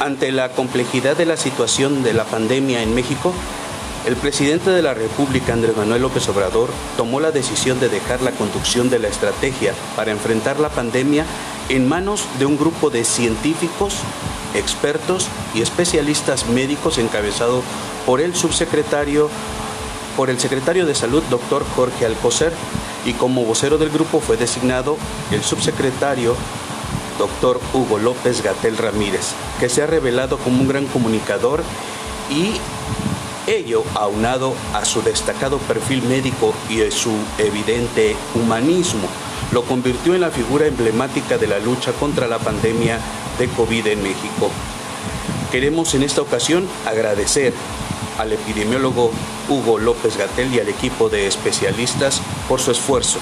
Ante la complejidad de la situación de la pandemia en México, el presidente de la República, Andrés Manuel López Obrador, tomó la decisión de dejar la conducción de la estrategia para enfrentar la pandemia en manos de un grupo de científicos, expertos y especialistas médicos encabezado por el subsecretario, por el secretario de Salud, doctor Jorge Alcocer, y como vocero del grupo fue designado el subsecretario doctor Hugo López Gatel Ramírez, que se ha revelado como un gran comunicador y ello aunado a su destacado perfil médico y a su evidente humanismo, lo convirtió en la figura emblemática de la lucha contra la pandemia de COVID en México. Queremos en esta ocasión agradecer al epidemiólogo Hugo López Gatel y al equipo de especialistas por su esfuerzo,